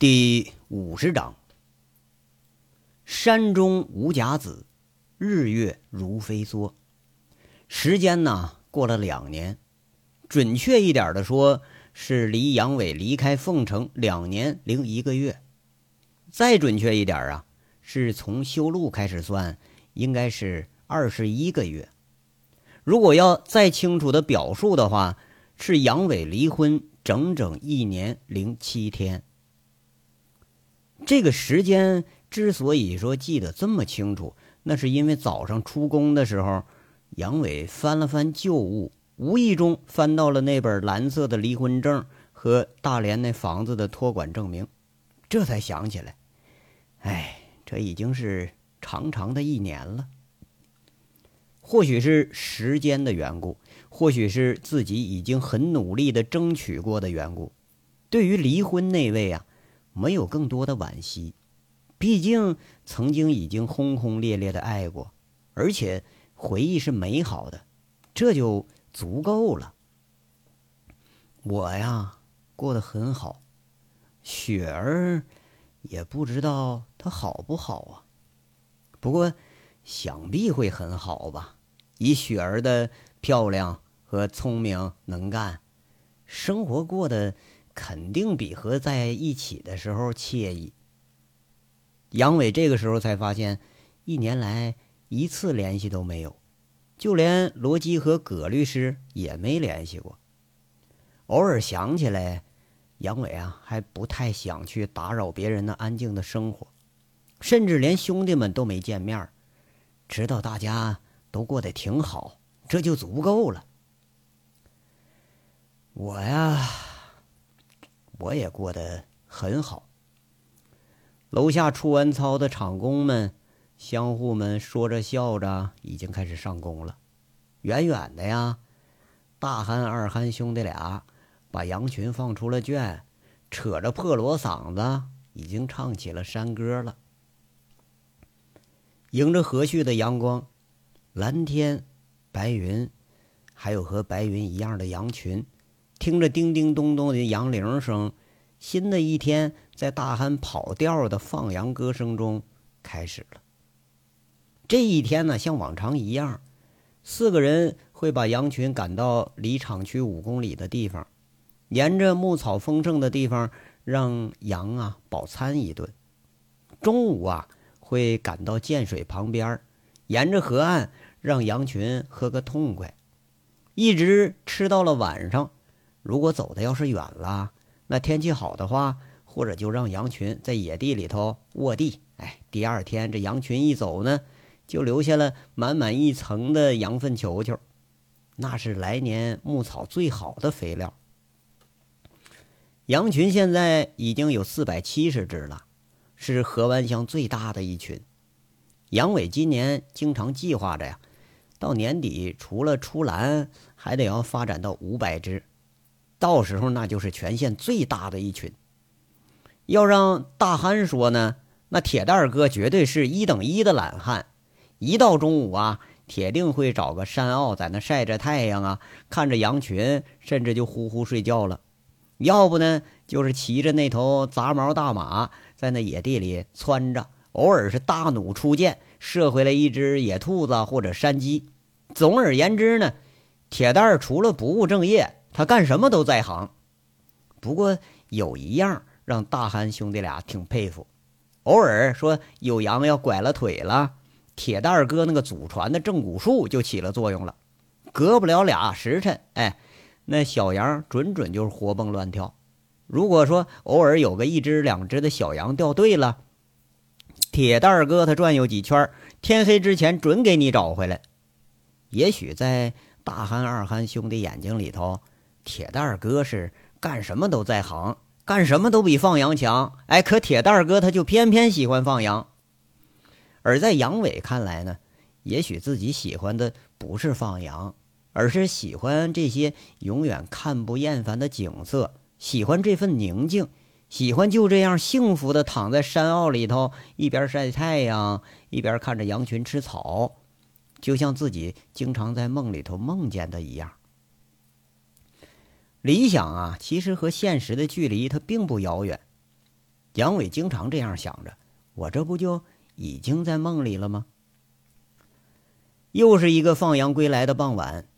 第五十章：山中无甲子，日月如飞梭。时间呢，过了两年，准确一点的说，是离杨伟离开凤城两年零一个月。再准确一点啊，是从修路开始算，应该是二十一个月。如果要再清楚的表述的话，是杨伟离婚整整一年零七天。这个时间之所以说记得这么清楚，那是因为早上出宫的时候，杨伟翻了翻旧物，无意中翻到了那本蓝色的离婚证和大连那房子的托管证明，这才想起来，哎，这已经是长长的一年了。或许是时间的缘故，或许是自己已经很努力的争取过的缘故，对于离婚那位啊。没有更多的惋惜，毕竟曾经已经轰轰烈烈的爱过，而且回忆是美好的，这就足够了。我呀，过得很好，雪儿也不知道她好不好啊。不过，想必会很好吧？以雪儿的漂亮和聪明能干，生活过得。肯定比和在一起的时候惬意。杨伟这个时候才发现，一年来一次联系都没有，就连罗基和葛律师也没联系过。偶尔想起来，杨伟啊还不太想去打扰别人的安静的生活，甚至连兄弟们都没见面，知道大家都过得挺好，这就足够了。我呀。我也过得很好。楼下出完操的场工们、相互们说着笑着，已经开始上工了。远远的呀，大憨、二憨兄弟俩把羊群放出了圈，扯着破锣嗓子，已经唱起了山歌了。迎着和煦的阳光，蓝天、白云，还有和白云一样的羊群。听着叮叮咚咚的羊铃声，新的一天在大汉跑调的放羊歌声中开始了。这一天呢，像往常一样，四个人会把羊群赶到离厂区五公里的地方，沿着牧草丰盛的地方让羊啊饱餐一顿。中午啊，会赶到涧水旁边，沿着河岸让羊群喝个痛快，一直吃到了晚上。如果走的要是远了，那天气好的话，或者就让羊群在野地里头卧地。哎，第二天这羊群一走呢，就留下了满满一层的羊粪球球，那是来年牧草最好的肥料。羊群现在已经有四百七十只了，是河湾乡最大的一群。杨伟今年经常计划着呀，到年底除了出栏，还得要发展到五百只。到时候那就是全县最大的一群。要让大憨说呢，那铁蛋儿哥绝对是一等一的懒汉。一到中午啊，铁定会找个山坳在那晒着太阳啊，看着羊群，甚至就呼呼睡觉了。要不呢，就是骑着那头杂毛大马在那野地里窜着，偶尔是大弩出箭，射回来一只野兔子或者山鸡。总而言之呢，铁蛋儿除了不务正业。他干什么都在行，不过有一样让大憨兄弟俩挺佩服，偶尔说有羊要拐了腿了，铁蛋儿哥那个祖传的正骨术就起了作用了，隔不了俩时辰，哎，那小羊准准就是活蹦乱跳。如果说偶尔有个一只两只的小羊掉队了，铁蛋儿哥他转悠几圈，天黑之前准给你找回来。也许在大憨二憨兄弟眼睛里头。铁蛋儿哥是干什么都在行，干什么都比放羊强。哎，可铁蛋儿哥他就偏偏喜欢放羊。而在杨伟看来呢，也许自己喜欢的不是放羊，而是喜欢这些永远看不厌烦的景色，喜欢这份宁静，喜欢就这样幸福的躺在山坳里头，一边晒太阳，一边看着羊群吃草，就像自己经常在梦里头梦见的一样。理想啊，其实和现实的距离它并不遥远。杨伟经常这样想着：我这不就已经在梦里了吗？又是一个放羊归来的傍晚，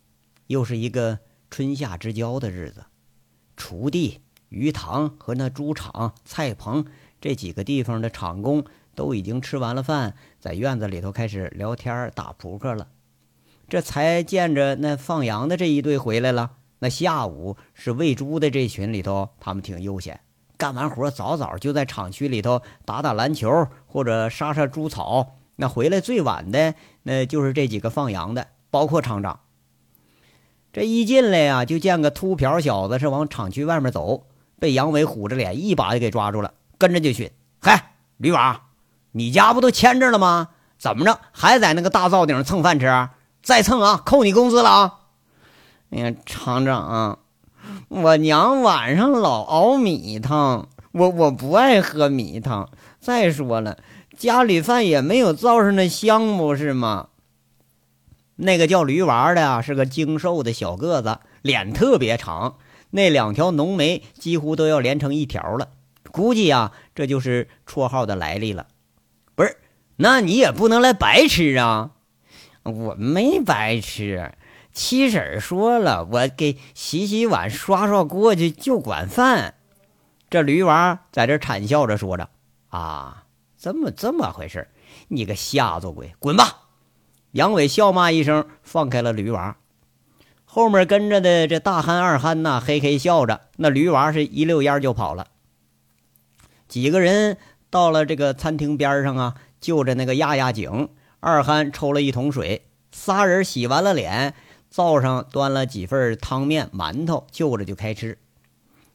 又是一个春夏之交的日子。锄地、鱼塘和那猪场、菜棚这几个地方的场工都已经吃完了饭，在院子里头开始聊天打扑克了。这才见着那放羊的这一队回来了。那下午是喂猪的这群里头，他们挺悠闲，干完活早早就在厂区里头打打篮球或者杀杀猪草。那回来最晚的，那就是这几个放羊的，包括厂长。这一进来呀，就见个秃瓢小子是往厂区外面走，被杨伟虎着脸一把就给抓住了，跟着就训：“嗨，驴娃，你家不都牵着了吗？怎么着还在那个大灶顶上蹭饭吃？再蹭啊，扣你工资了啊！”哎呀，厂长，我娘晚上老熬米汤，我我不爱喝米汤。再说了。家里饭也没有灶上的香，不是吗？那个叫驴娃的啊，是个精瘦的小个子，脸特别长，那两条浓眉几乎都要连成一条了。估计呀，这就是绰号的来历了。不是，那你也不能来白吃啊！我没白吃，七婶说了，我给洗洗碗、刷刷锅去，就管饭。这驴娃在这惨笑着说着：“啊。”怎么这么回事？你个瞎子鬼，滚吧！杨伟笑骂一声，放开了驴娃。后面跟着的这大憨二憨呐，嘿嘿笑着。那驴娃是一溜烟就跑了。几个人到了这个餐厅边上啊，就着那个压压井。二憨抽了一桶水，仨人洗完了脸，灶上端了几份汤面、馒头，就着就开吃。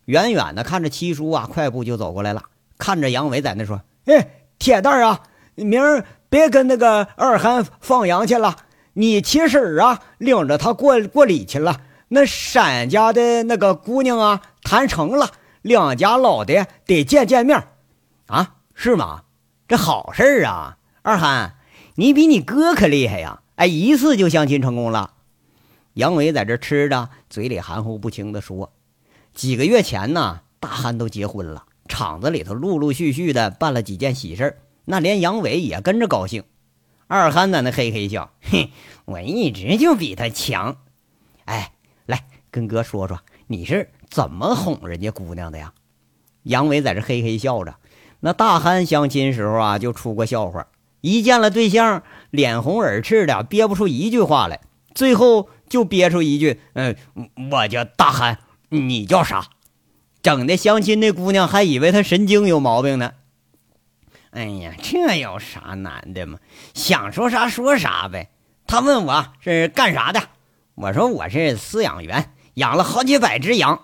远远的看着七叔啊，快步就走过来了，看着杨伟在那说：“哎。”铁蛋儿啊，明儿别跟那个二憨放羊去了，你七婶啊领着他过过礼去了。那闪家的那个姑娘啊谈成了，两家老的得见见面啊，是吗？这好事啊！二憨，你比你哥可厉害呀！哎，一次就相亲成功了。杨伟在这吃着，嘴里含糊不清的说：“几个月前呢，大憨都结婚了。”厂子里头陆陆续续的办了几件喜事那连杨伟也跟着高兴。二憨在那嘿嘿笑，哼，我一直就比他强。哎，来跟哥说说，你是怎么哄人家姑娘的呀？杨伟在这嘿嘿笑着。那大憨相亲时候啊，就出过笑话，一见了对象，脸红耳赤的，憋不出一句话来，最后 就憋出一句：“嗯，我叫大憨，你叫啥？”整的相亲那姑娘还以为他神经有毛病呢。哎呀，这有啥难的嘛？想说啥说啥呗。他问我是干啥的，我说我是饲养员，养了好几百只羊。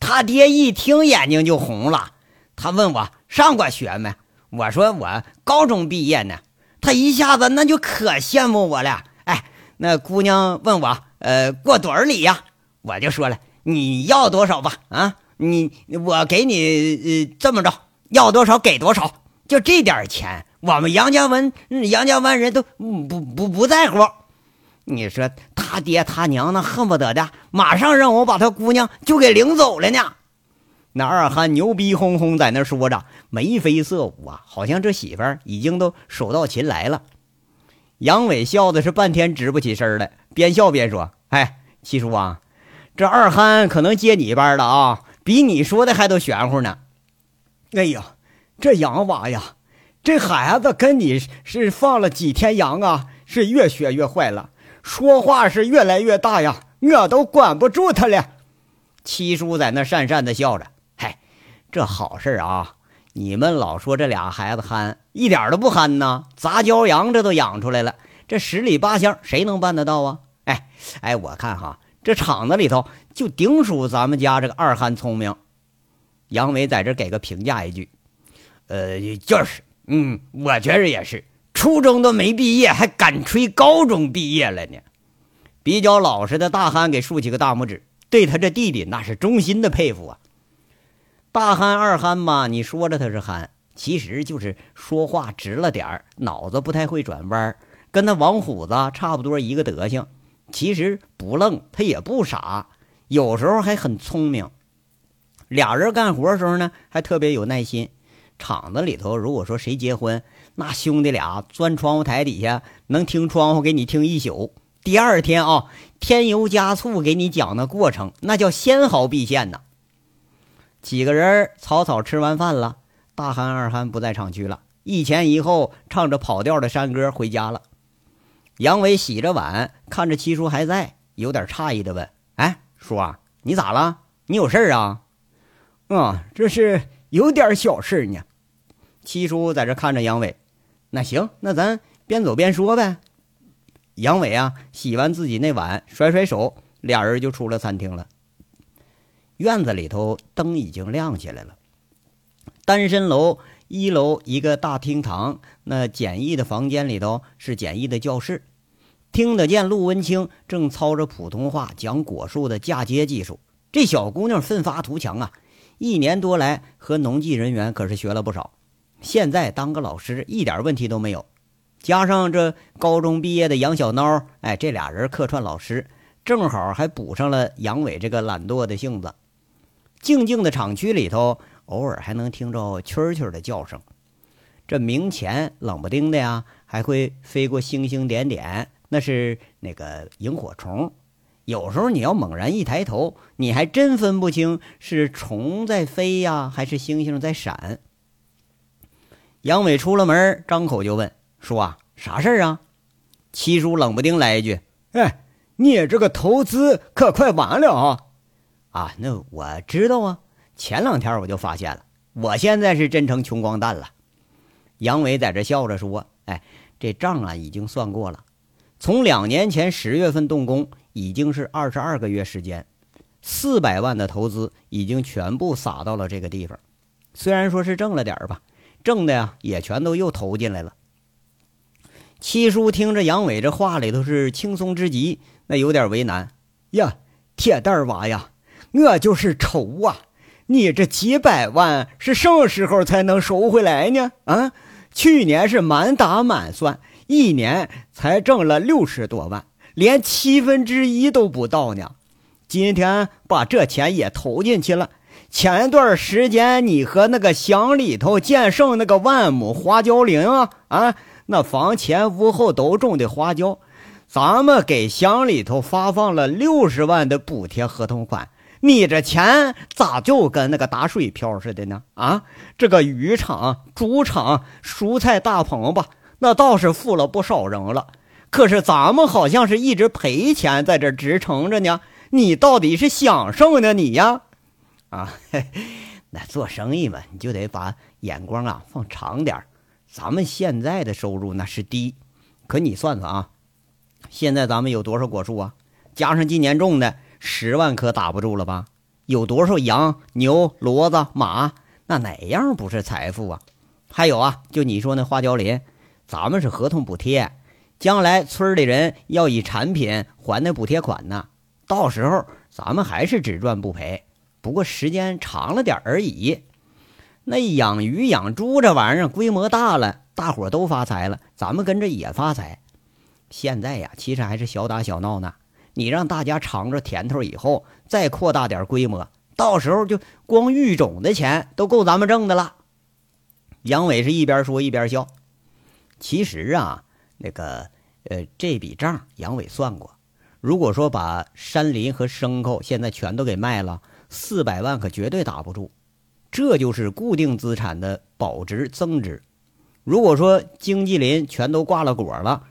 他爹一听眼睛就红了。他问我上过学没，我说我高中毕业呢。他一下子那就可羡慕我了。哎，那姑娘问我呃过多少礼呀？我就说了你要多少吧啊。你我给你呃这么着，要多少给多少，就这点钱，我们杨家湾杨家湾人都不不不在乎。你说他爹他娘那恨不得的，马上让我把他姑娘就给领走了呢。那二憨牛逼哄哄在那说着，眉飞色舞啊，好像这媳妇已经都手到擒来了。杨伟笑的是半天直不起身来，边笑边说：“哎，七叔啊，这二憨可能接你班了啊。”比你说的还都玄乎呢！哎呀，这羊娃呀，这孩子跟你是放了几天羊啊，是越学越坏了，说话是越来越大呀，我都管不住他了。七叔在那讪讪的笑着：“嗨，这好事啊！你们老说这俩孩子憨，一点都不憨呐，杂交羊这都养出来了，这十里八乡谁能办得到啊？哎哎，我看哈。”这厂子里头就顶属咱们家这个二憨聪明，杨伟在这给个评价一句，呃，就是，嗯，我觉着也是，初中都没毕业，还敢吹高中毕业了呢。比较老实的大憨给竖起个大拇指，对他这弟弟那是衷心的佩服啊。大憨二憨嘛，你说着他是憨，其实就是说话直了点儿，脑子不太会转弯，跟那王虎子差不多一个德行。其实不愣，他也不傻，有时候还很聪明。俩人干活的时候呢，还特别有耐心。厂子里头如果说谁结婚，那兄弟俩钻窗户台底下能听窗户给你听一宿。第二天啊，添油加醋给你讲的过程，那叫纤毫毕现呐。几个人草草吃完饭了，大憨二憨不在厂区了，一前一后唱着跑调的山歌回家了。杨伟洗着碗，看着七叔还在，有点诧异的问：“哎，叔啊，你咋了？你有事儿啊？”“嗯，这是有点小事呢。”七叔在这看着杨伟。“那行，那咱边走边说呗。”杨伟啊，洗完自己那碗，甩甩手，俩人就出了餐厅了。院子里头灯已经亮起来了。单身楼一楼一个大厅堂，那简易的房间里头是简易的教室，听得见陆文清正操着普通话讲果树的嫁接技术。这小姑娘奋发图强啊，一年多来和农技人员可是学了不少，现在当个老师一点问题都没有。加上这高中毕业的杨小孬，哎，这俩人客串老师，正好还补上了杨伟这个懒惰的性子。静静的厂区里头，偶尔还能听着蛐蛐的叫声。这明前冷不丁的呀，还会飞过星星点点，那是那个萤火虫。有时候你要猛然一抬头，你还真分不清是虫在飞呀，还是星星在闪。杨伟出了门，张口就问：“叔啊，啥事儿啊？”七叔冷不丁来一句：“哎，你这个投资可快完了啊！”啊，那我知道啊，前两天我就发现了，我现在是真成穷光蛋了。杨伟在这笑着说：“哎，这账啊已经算过了，从两年前十月份动工，已经是二十二个月时间，四百万的投资已经全部撒到了这个地方。虽然说是挣了点吧，挣的呀也全都又投进来了。”七叔听着杨伟这话里头是轻松之极，那有点为难呀，铁蛋娃呀。我就是愁啊！你这几百万是什么时候才能收回来呢？啊，去年是满打满算，一年才挣了六十多万，连七分之一都不到呢。今天把这钱也投进去了。前段时间你和那个乡里头建剩那个万亩花椒林啊，啊，那房前屋后都种的花椒，咱们给乡里头发放了六十万的补贴合同款。你这钱咋就跟那个打水漂似的呢？啊，这个鱼场、猪场、蔬菜大棚吧，那倒是富了不少人了。可是咱们好像是一直赔钱在这支撑着呢。你到底是想什么呢？你呀，啊，那做生意嘛，你就得把眼光啊放长点咱们现在的收入那是低，可你算算啊，现在咱们有多少果树啊？加上今年种的。十万可打不住了吧？有多少羊、牛、骡子、马？那哪样不是财富啊？还有啊，就你说那花椒林，咱们是合同补贴，将来村里人要以产品还那补贴款呢。到时候咱们还是只赚不赔，不过时间长了点而已。那养鱼、养猪这玩意儿规模大了，大伙都发财了，咱们跟着也发财。现在呀，其实还是小打小闹呢。你让大家尝着甜头以后，再扩大点规模，到时候就光育种的钱都够咱们挣的了。杨伟是一边说一边笑。其实啊，那个呃，这笔账杨伟算过，如果说把山林和牲口现在全都给卖了，四百万可绝对打不住。这就是固定资产的保值增值。如果说经济林全都挂了果了，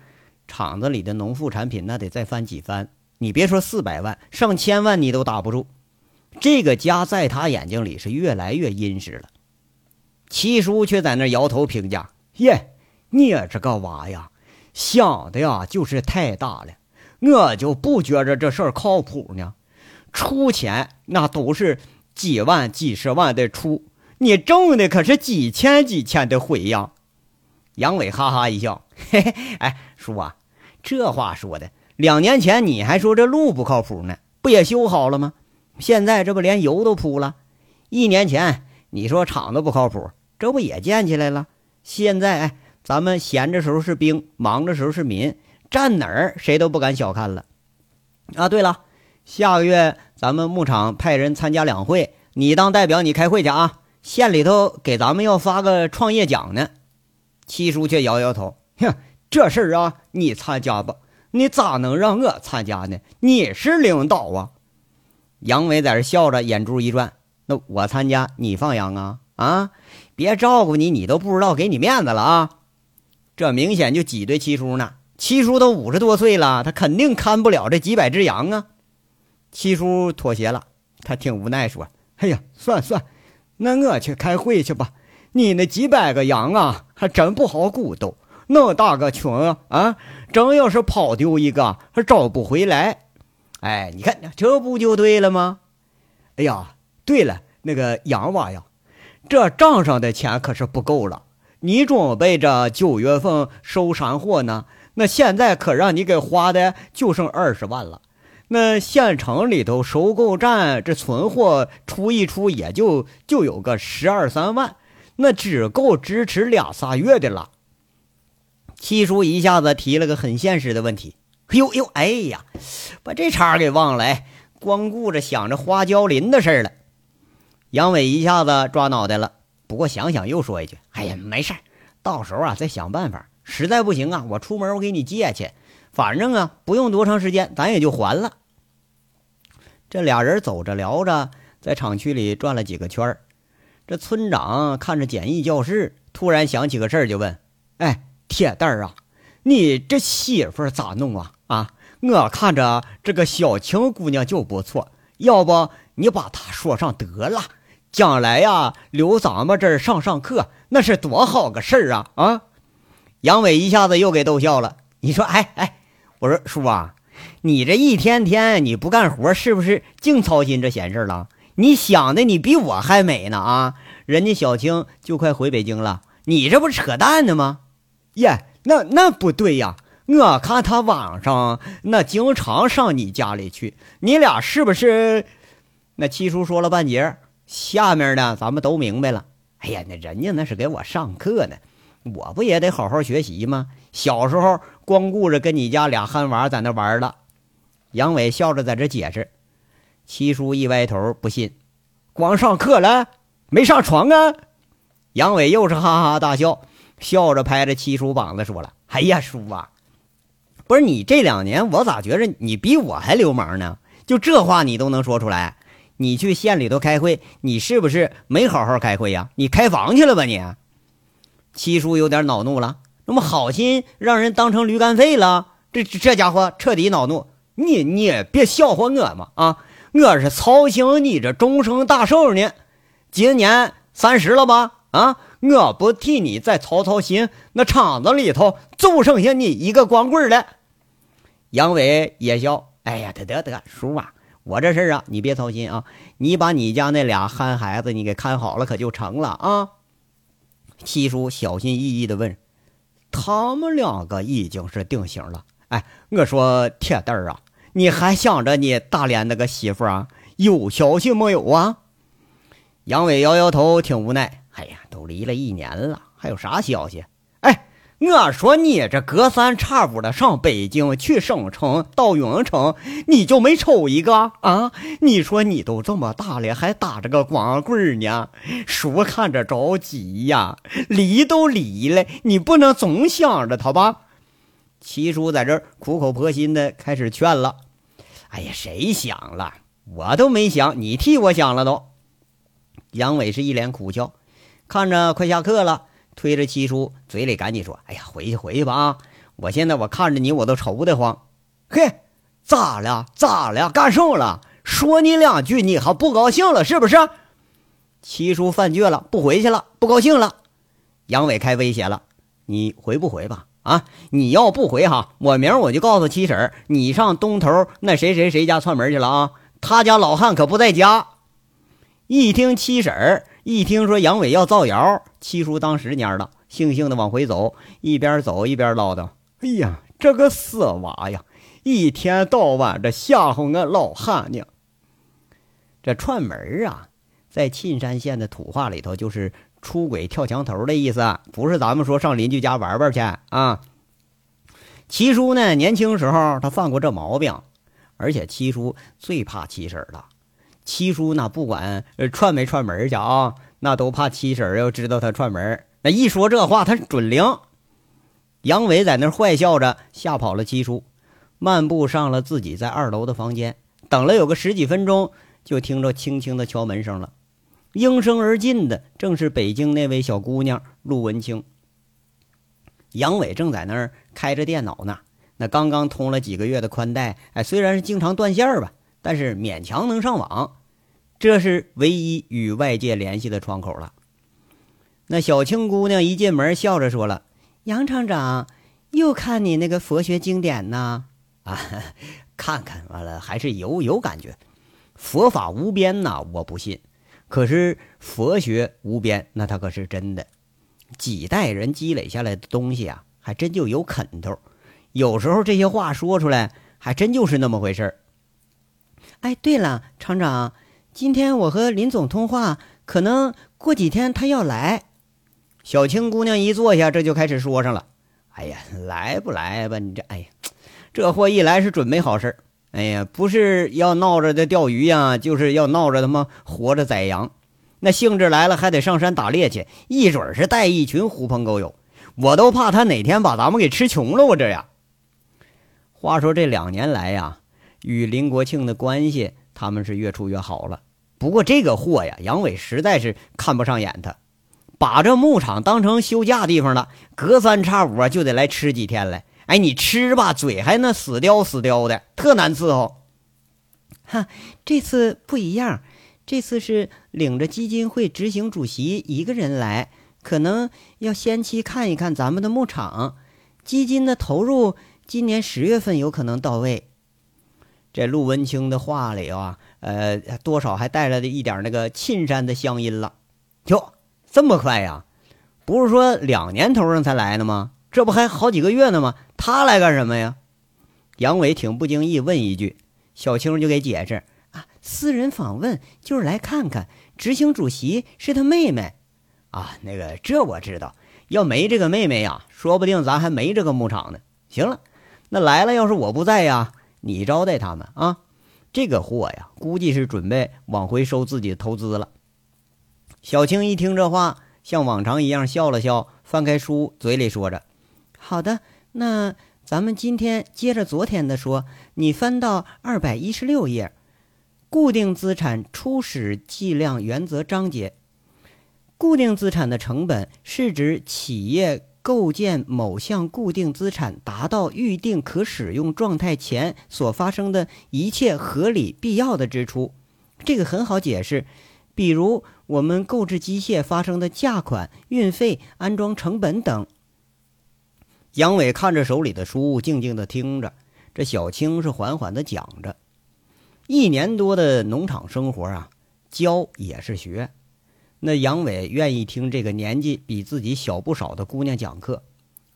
厂子里的农副产品那得再翻几番。你别说四百万，上千万你都打不住。这个家在他眼睛里是越来越殷实了。七叔却在那摇头评价：“耶，你这个娃呀，想的呀就是太大了。我就不觉着这事儿靠谱呢。出钱那都是几万、几十万的出，你挣的可是几千、几千的回呀。”杨伟哈哈一笑：“嘿嘿，哎，叔啊，这话说的。”两年前你还说这路不靠谱呢，不也修好了吗？现在这不连油都铺了。一年前你说厂子不靠谱，这不也建起来了？现在哎，咱们闲着时候是兵，忙着时候是民，站哪儿谁都不敢小看了。啊，对了，下个月咱们牧场派人参加两会，你当代表你开会去啊。县里头给咱们要发个创业奖呢。七叔却摇摇头，哼，这事儿啊，你参加吧，你咋能让我参加呢？你是领导啊。杨伟在这笑着，眼珠一转，那我参加，你放羊啊？啊，别照顾你，你都不知道给你面子了啊！这明显就挤兑七叔呢。七叔都五十多岁了，他肯定看不了这几百只羊啊。七叔妥协了，他挺无奈，说：“哎呀，算算，那我去开会去吧。你那几百个羊啊，还真不好鼓捣。那么大个群啊，啊真要是跑丢一个，还找不回来。哎，你看这不就对了吗？哎呀，对了，那个杨娃呀，这账上的钱可是不够了。你准备着九月份收山货呢，那现在可让你给花的就剩二十万了。”那县城里头收购站这存货出一出也就就有个十二三万，那只够支持俩仨月的了。七叔一下子提了个很现实的问题：“呦呦，哎呀，把这茬给忘了，哎，光顾着想着花椒林的事了。”杨伟一下子抓脑袋了，不过想想又说一句：“哎呀，没事到时候啊再想办法。实在不行啊，我出门我给你借去。”反正啊，不用多长时间，咱也就还了。这俩人走着聊着，在厂区里转了几个圈儿。这村长看着简易教室，突然想起个事儿，就问：“哎，铁蛋儿啊，你这媳妇咋弄啊？啊，我看着这个小青姑娘就不错，要不你把她说上得了，将来呀留咱们这儿上上课，那是多好个事儿啊！”啊，杨伟一下子又给逗笑了。你说：“哎哎。”我说叔啊，你这一天天你不干活，是不是净操心这闲事了？你想的你比我还美呢啊！人家小青就快回北京了，你这不扯淡呢吗？耶，那那不对呀！我看他晚上那经常上你家里去，你俩是不是？那七叔说了半截，下面呢咱们都明白了。哎呀，那人家那是给我上课呢，我不也得好好学习吗？小时候。光顾着跟你家俩憨娃在那玩了，杨伟笑着在这解释。七叔一歪头不信，光上课了，没上床啊？杨伟又是哈哈大笑，笑着拍着七叔膀子说了：“哎呀，叔啊，不是你这两年，我咋觉着你比我还流氓呢？就这话你都能说出来？你去县里头开会，你是不是没好好开会呀？你开房去了吧你？”七叔有点恼怒了。那么好心让人当成驴肝肺了，这这家伙彻底恼怒。你你也别笑话我嘛啊！我是操心你这终生大寿呢，今年三十了吧？啊，我不替你再操操心，那厂子里头就剩下你一个光棍了。杨伟也笑，哎呀，得得得，叔啊，我这事儿啊，你别操心啊，你把你家那俩憨孩子你给看好了，可就成了啊。七叔小心翼翼地问。他们两个已经是定型了。哎，我说铁蛋儿啊，你还想着你大连那个媳妇啊？有消息没有啊？杨伟摇摇头，挺无奈。哎呀，都离了一年了，还有啥消息？哎我说你这隔三差五的上北京去省城到永城，你就没瞅一个啊？你说你都这么大了，还打着个光棍呢？叔看着着急呀，离都离了，你不能总想着他吧？七叔在这苦口婆心的开始劝了。哎呀，谁想了？我都没想，你替我想了都。杨伟是一脸苦笑，看着快下课了。推着七叔，嘴里赶紧说：“哎呀，回去回去吧啊！我现在我看着你，我都愁得慌。嘿，咋了？咋了？干什么了？说你两句，你还不高兴了是不是？”七叔犯倔了，不回去了，不高兴了。杨伟开威胁了：“你回不回吧？啊，你要不回哈，我明儿我就告诉七婶，你上东头那谁谁谁家串门去了啊？他家老汉可不在家。”一听七婶儿。一听说杨伟要造谣，七叔当时蔫了，悻悻的往回走，一边走一边唠叨：“哎呀，这个死娃呀，一天到晚的吓唬俺老汉呢。”这串门啊，在沁山县的土话里头就是出轨跳墙头的意思，不是咱们说上邻居家玩玩去啊。七叔呢，年轻时候他犯过这毛病，而且七叔最怕七婶了。七叔那不管串没串门去啊。那都怕七婶要知道他串门。那一说这话，他准灵。杨伟在那坏笑着，吓跑了七叔，漫步上了自己在二楼的房间。等了有个十几分钟，就听着轻轻的敲门声了。应声而进的正是北京那位小姑娘陆文清。杨伟正在那儿开着电脑呢，那刚刚通了几个月的宽带，哎，虽然是经常断线吧，但是勉强能上网，这是唯一与外界联系的窗口了。那小青姑娘一进门，笑着说了。杨厂长，又看你那个佛学经典呢？啊，看看完了还是有有感觉。佛法无边呐，我不信。可是佛学无边，那它可是真的。几代人积累下来的东西啊，还真就有啃头。有时候这些话说出来，还真就是那么回事儿。哎，对了，厂长，今天我和林总通话，可能过几天他要来。小青姑娘一坐下，这就开始说上了。哎呀，来不来吧？你这，哎呀，这货一来是准没好事哎呀，不是要闹着的钓鱼呀，就是要闹着他妈活着宰羊。那兴致来了，还得上山打猎去，一准是带一群狐朋狗友。我都怕他哪天把咱们给吃穷了。我这呀。话说这两年来呀，与林国庆的关系，他们是越处越好了。不过这个货呀，杨伟实在是看不上眼他。把这牧场当成休假地方了，隔三差五啊就得来吃几天来。哎，你吃吧，嘴还那死叼死叼的，特难伺候。哈，这次不一样，这次是领着基金会执行主席一个人来，可能要先期看一看咱们的牧场。基金的投入今年十月份有可能到位。这陆文清的话里啊，呃，多少还带来了一点那个沁山的乡音了。哟。这么快呀？不是说两年头上才来的吗？这不还好几个月呢吗？他来干什么呀？杨伟挺不经意问一句，小青就给解释啊，私人访问就是来看看，执行主席是他妹妹啊。那个这我知道，要没这个妹妹呀，说不定咱还没这个牧场呢。行了，那来了，要是我不在呀，你招待他们啊。这个货呀，估计是准备往回收自己的投资了。小青一听这话，像往常一样笑了笑，翻开书，嘴里说着：“好的，那咱们今天接着昨天的说。你翻到二百一十六页，固定资产初始计量原则章节。固定资产的成本是指企业构建某项固定资产达到预定可使用状态前所发生的一切合理必要的支出。这个很好解释。”比如我们购置机械发生的价款、运费、安装成本等。杨伟看着手里的书，静静的听着。这小青是缓缓的讲着。一年多的农场生活啊，教也是学。那杨伟愿意听这个年纪比自己小不少的姑娘讲课，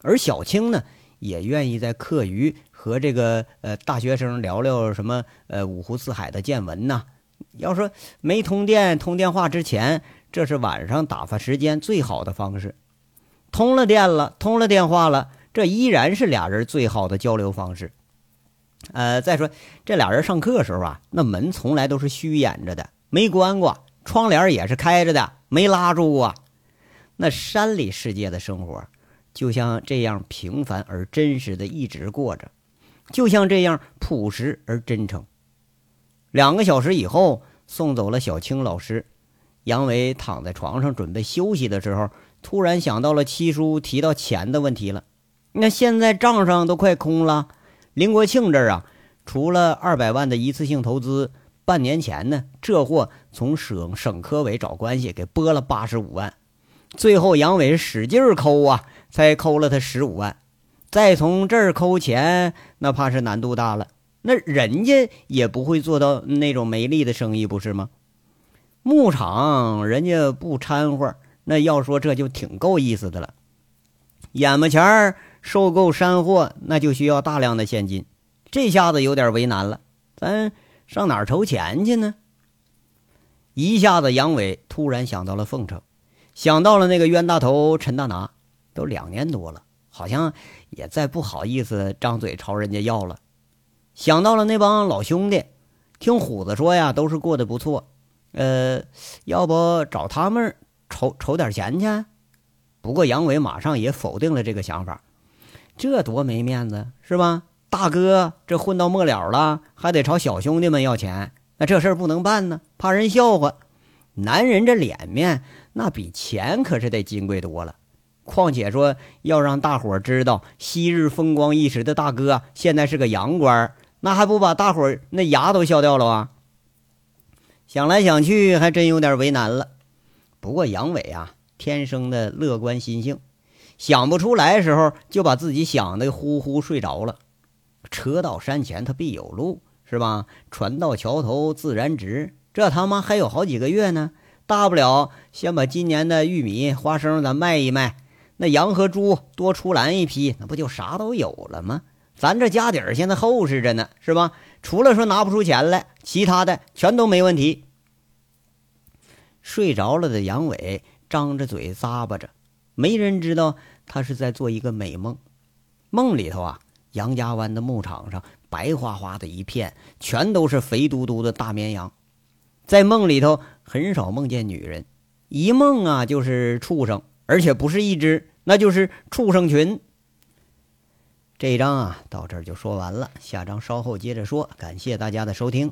而小青呢，也愿意在课余和这个呃大学生聊聊什么呃五湖四海的见闻呐。要说没通电、通电话之前，这是晚上打发时间最好的方式。通了电了，通了电话了，这依然是俩人最好的交流方式。呃，再说这俩人上课时候啊，那门从来都是虚掩着的，没关过，窗帘也是开着的，没拉住过。那山里世界的生活，就像这样平凡而真实的一直过着，就像这样朴实而真诚。两个小时以后，送走了小青老师。杨伟躺在床上准备休息的时候，突然想到了七叔提到钱的问题了。那现在账上都快空了。林国庆这儿啊，除了二百万的一次性投资，半年前呢，这货从省省科委找关系给拨了八十五万。最后杨伟使劲抠啊，才抠了他十五万。再从这儿抠钱，那怕是难度大了。那人家也不会做到那种没利的生意，不是吗？牧场人家不掺和，那要说这就挺够意思的了。眼巴前儿收购山货，那就需要大量的现金，这下子有点为难了。咱上哪儿筹钱去呢？一下子，杨伟突然想到了凤城，想到了那个冤大头陈大拿，都两年多了，好像也再不好意思张嘴朝人家要了。想到了那帮老兄弟，听虎子说呀，都是过得不错。呃，要不找他们筹筹点钱去。不过杨伟马上也否定了这个想法，这多没面子是吧？大哥，这混到末了了，还得朝小兄弟们要钱，那这事儿不能办呢，怕人笑话。男人这脸面，那比钱可是得金贵多了。况且说要让大伙知道昔日风光一时的大哥现在是个洋官，那还不把大伙那牙都笑掉了啊？想来想去，还真有点为难了。不过杨伟啊，天生的乐观心性，想不出来时候就把自己想的呼呼睡着了。车到山前，他必有路，是吧？船到桥头自然直。这他妈还有好几个月呢，大不了先把今年的玉米、花生咱卖一卖，那羊和猪多出栏一批，那不就啥都有了吗？咱这家底儿现在厚实着呢，是吧？除了说拿不出钱来，其他的全都没问题。睡着了的杨伟张着嘴咂巴着，没人知道他是在做一个美梦。梦里头啊，杨家湾的牧场上白花花的一片，全都是肥嘟嘟的大绵羊。在梦里头很少梦见女人，一梦啊就是畜生，而且不是一只，那就是畜生群。这一章啊到这儿就说完了，下章稍后接着说。感谢大家的收听。